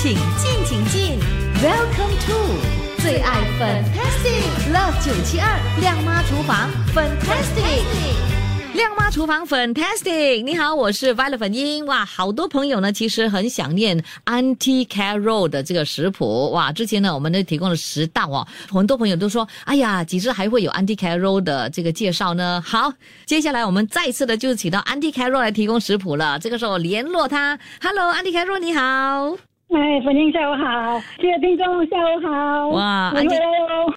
请进，请进，Welcome to 最爱 Fantastic Love 九七二亮妈厨房 Fantastic。亮妈厨房 Fantastic，你好，我是 Violet 粉英。哇，好多朋友呢，其实很想念 Auntie Carol 的这个食谱。哇，之前呢，我们呢提供了十道哦，很多朋友都说，哎呀，几时还会有 Auntie Carol 的这个介绍呢？好，接下来我们再次的就请到 Auntie Carol 来提供食谱了。这个时候联络他，Hello，Auntie Carol，你好。哎，粉英下午好，各位听众下午好。哇，安迪，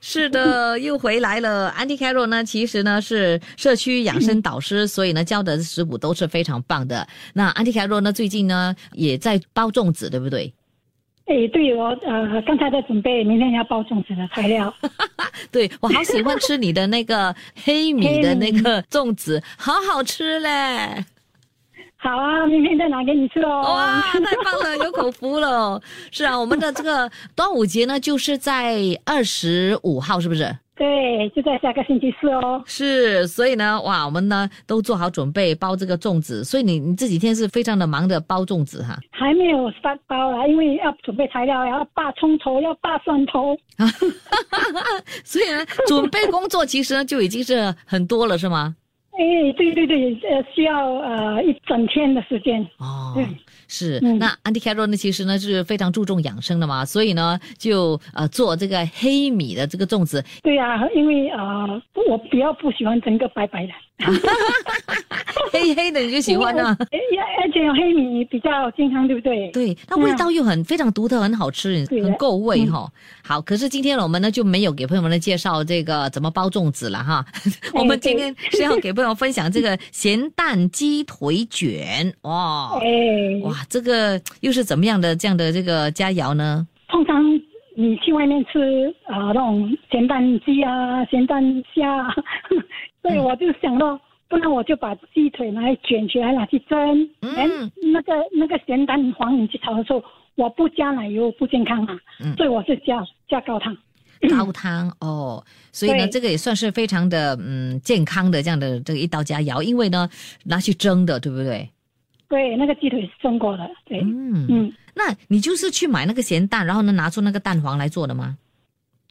是的，又回来了。安迪凯罗呢，其实呢是社区养生导师，所以呢教的食谱都是非常棒的。那安迪凯罗呢，最近呢也在包粽子，对不对？哎，对我呃，刚才在准备明天要包粽子的材料。对我好喜欢吃你的那个黑米的那个粽子，好好吃嘞。好啊，明天再拿给你吃哦。哇，太棒了，有口福了。是啊，我们的这个端午节呢，就是在二十五号，是不是？对，就在下个星期四哦。是，所以呢，哇，我们呢都做好准备包这个粽子。所以你你这几天是非常的忙的包粽子哈。还没有发包啊，因为要准备材料，要拔葱头，要拔蒜头。所以呢，准备工作其实呢就已经是很多了，是吗？哎，对对对，呃，需要呃一整天的时间哦。是。那安迪凯罗呢，其实呢是非常注重养生的嘛，所以呢就呃做这个黑米的这个粽子。对呀，因为呃我比较不喜欢整个白白的。黑黑的你就喜欢呢？哎呀，而且有黑米比较健康，对不对？对，它味道又很非常独特，很好吃，很够味哈。好，可是今天我们呢就没有给朋友们介绍这个怎么包粽子了哈。我们今天是要给朋友分享这个咸蛋鸡腿卷哇！哇，这个又是怎么样的这样的这个佳肴呢？通常你去外面吃啊，那种咸蛋鸡啊、咸蛋虾。所以我就想到，不然我就把鸡腿拿来卷起来拿去蒸。嗯，那个那个咸蛋黄你去炒的时候，我不加奶油不健康啊。嗯，所以我是加加高汤。高汤哦，所以呢，这个也算是非常的嗯健康的这样的这个一道佳肴，因为呢拿去蒸的，对不对？对，那个鸡腿是蒸过的。对，嗯嗯，那你就是去买那个咸蛋，然后呢拿出那个蛋黄来做的吗？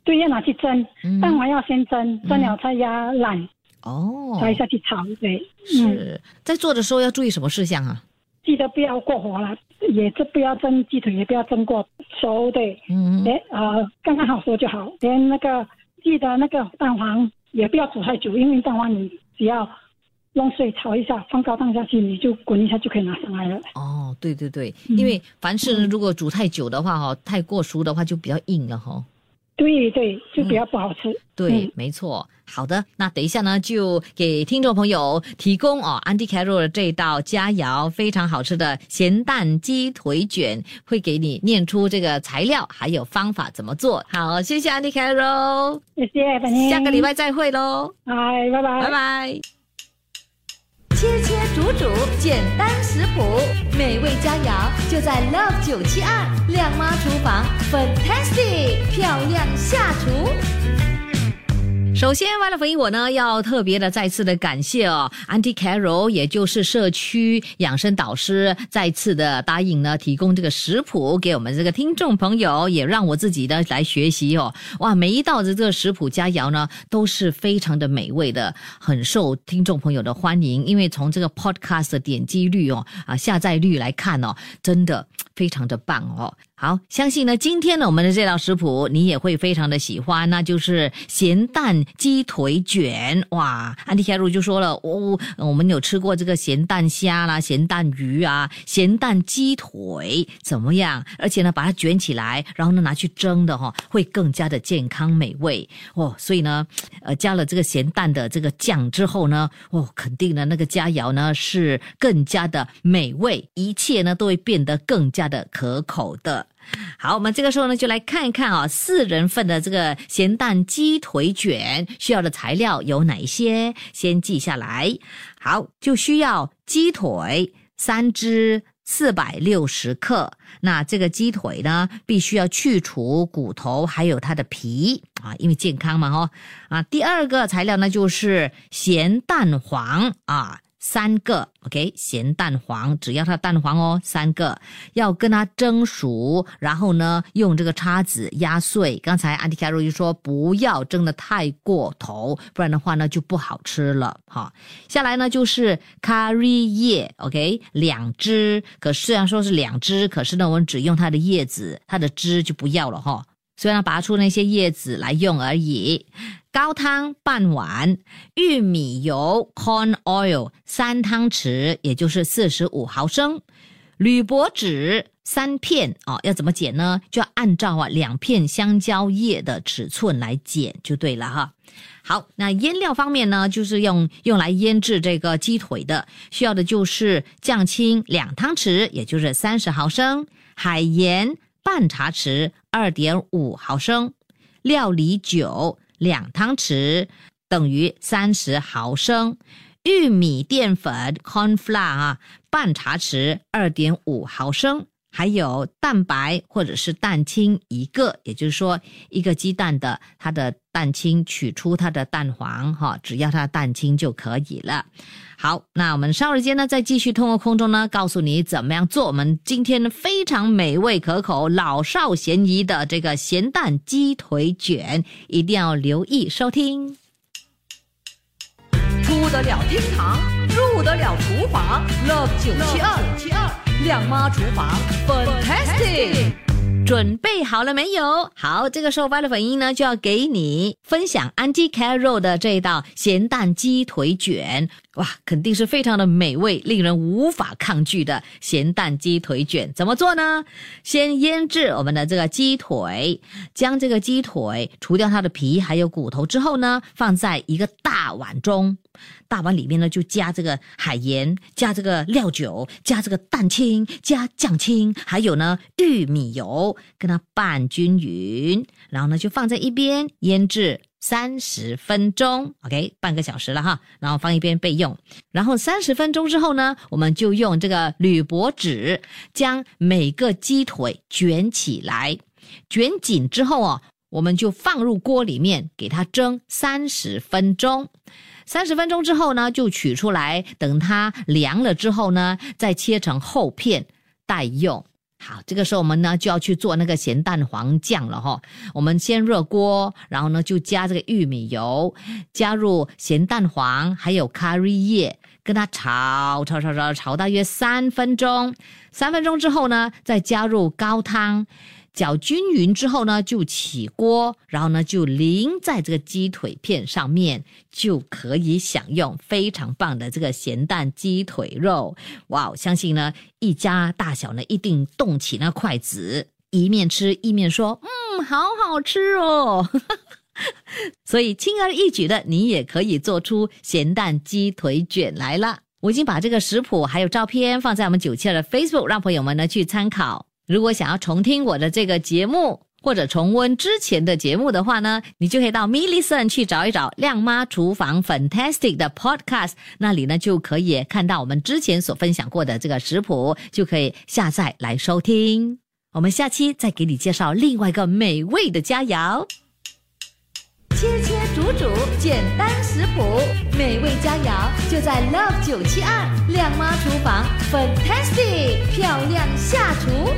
对，要拿去蒸，蛋黄要先蒸，蒸了再压烂。哦，再下去炒对。是在做的时候要注意什么事项啊？记得不要过火了，也是不要蒸鸡腿，也不要蒸过熟对。嗯，连啊刚刚好熟就好。连那个记得那个蛋黄也不要煮太久，因为蛋黄你只要用水炒一下，放高汤下去，你就滚一下就可以拿上来了。哦，对对对，因为凡是如果煮太久的话哈，太过熟的话就比较硬了哈。对对，就比较不好吃。对，没错。好的，那等一下呢，就给听众朋友提供哦，安迪凯洛的这道佳肴，非常好吃的咸蛋鸡腿卷，会给你念出这个材料还有方法怎么做。好，谢谢安迪凯洛，谢谢，下个礼拜再会喽。拜拜拜拜拜。切切煮煮，简单食谱，美味佳肴就在 Love 九七二靓妈厨房，Fantastic 漂亮下厨。首先，为了回应我呢，要特别的再次的感谢哦，Auntie Carol，也就是社区养生导师，再次的答应呢，提供这个食谱给我们这个听众朋友，也让我自己呢来学习哦。哇，每一道的这个食谱佳肴呢，都是非常的美味的，很受听众朋友的欢迎。因为从这个 Podcast 的点击率哦，啊下载率来看哦，真的非常的棒哦。好，相信呢，今天呢，我们的这道食谱你也会非常的喜欢，那就是咸蛋鸡腿卷。哇，安迪凯鲁就说了，哦，我们有吃过这个咸蛋虾啦、咸蛋鱼啊、咸蛋鸡腿，怎么样？而且呢，把它卷起来，然后呢拿去蒸的哈，会更加的健康美味哦。所以呢，呃，加了这个咸蛋的这个酱之后呢，哦，肯定呢那个佳肴呢是更加的美味，一切呢都会变得更加的可口的。好，我们这个时候呢，就来看一看啊，四人份的这个咸蛋鸡腿卷需要的材料有哪些？先记下来。好，就需要鸡腿三只，四百六十克。那这个鸡腿呢，必须要去除骨头，还有它的皮啊，因为健康嘛，哈啊。第二个材料呢，就是咸蛋黄啊。三个，OK，咸蛋黄，只要它蛋黄哦，三个，要跟它蒸熟，然后呢，用这个叉子压碎。刚才安迪卡洛就说不要蒸的太过头，不然的话呢就不好吃了。哈，下来呢就是咖喱叶，OK，两只，可虽然说是两只，可是呢我们只用它的叶子，它的汁就不要了哈。虽然拔出那些叶子来用而已。高汤半碗，玉米油 （corn oil） 三汤匙，也就是四十五毫升。铝箔纸三片哦，要怎么剪呢？就按照啊两片香蕉叶的尺寸来剪就对了哈。好，那腌料方面呢，就是用用来腌制这个鸡腿的，需要的就是酱青两汤匙，也就是三十毫升，海盐。半茶匙，二点五毫升，料理酒两汤匙，等于三十毫升，玉米淀粉 （corn flour） 啊，半茶匙，二点五毫升。还有蛋白或者是蛋清一个，也就是说一个鸡蛋的它的蛋清取出它的蛋黄哈，只要它蛋清就可以了。好，那我们稍时间呢再继续通过空中呢告诉你怎么样做我们今天非常美味可口、老少咸宜的这个咸蛋鸡腿卷，一定要留意收听。出得了厅堂，入得了厨房，Love 九七二。亮妈厨房，Fantastic！准备好了没有？好，这个时候发的粉音呢，就要给你分享 Auntie Carol 的这一道咸蛋鸡腿卷。哇，肯定是非常的美味，令人无法抗拒的咸蛋鸡腿卷。怎么做呢？先腌制我们的这个鸡腿，将这个鸡腿除掉它的皮还有骨头之后呢，放在一个大碗中。大碗里面呢，就加这个海盐，加这个料酒，加这个蛋清，加酱清，还有呢玉米油，跟它拌均匀，然后呢就放在一边腌制三十分钟，OK，半个小时了哈，然后放一边备用。然后三十分钟之后呢，我们就用这个铝箔纸将每个鸡腿卷起来，卷紧之后哦，我们就放入锅里面给它蒸三十分钟。三十分钟之后呢，就取出来，等它凉了之后呢，再切成厚片待用。好，这个时候我们呢就要去做那个咸蛋黄酱了哈。我们先热锅，然后呢就加这个玉米油，加入咸蛋黄，还有咖喱叶，跟它炒炒炒炒炒大约三分钟。三分钟之后呢，再加入高汤。搅均匀之后呢，就起锅，然后呢就淋在这个鸡腿片上面，就可以享用非常棒的这个咸蛋鸡腿肉。哇，相信呢一家大小呢一定动起那筷子，一面吃一面说：“嗯，好好吃哦。”所以轻而易举的，你也可以做出咸蛋鸡腿卷来了。我已经把这个食谱还有照片放在我们九七二的 Facebook，让朋友们呢去参考。如果想要重听我的这个节目，或者重温之前的节目的话呢，你就可以到 m i l l i c e n 去找一找亮妈厨房 Fantastic 的 Podcast，那里呢就可以看到我们之前所分享过的这个食谱，就可以下载来收听。我们下期再给你介绍另外一个美味的佳肴，切切煮煮简单食谱，美味佳肴就在 Love 九七二靓妈厨房 Fantastic 漂亮下厨。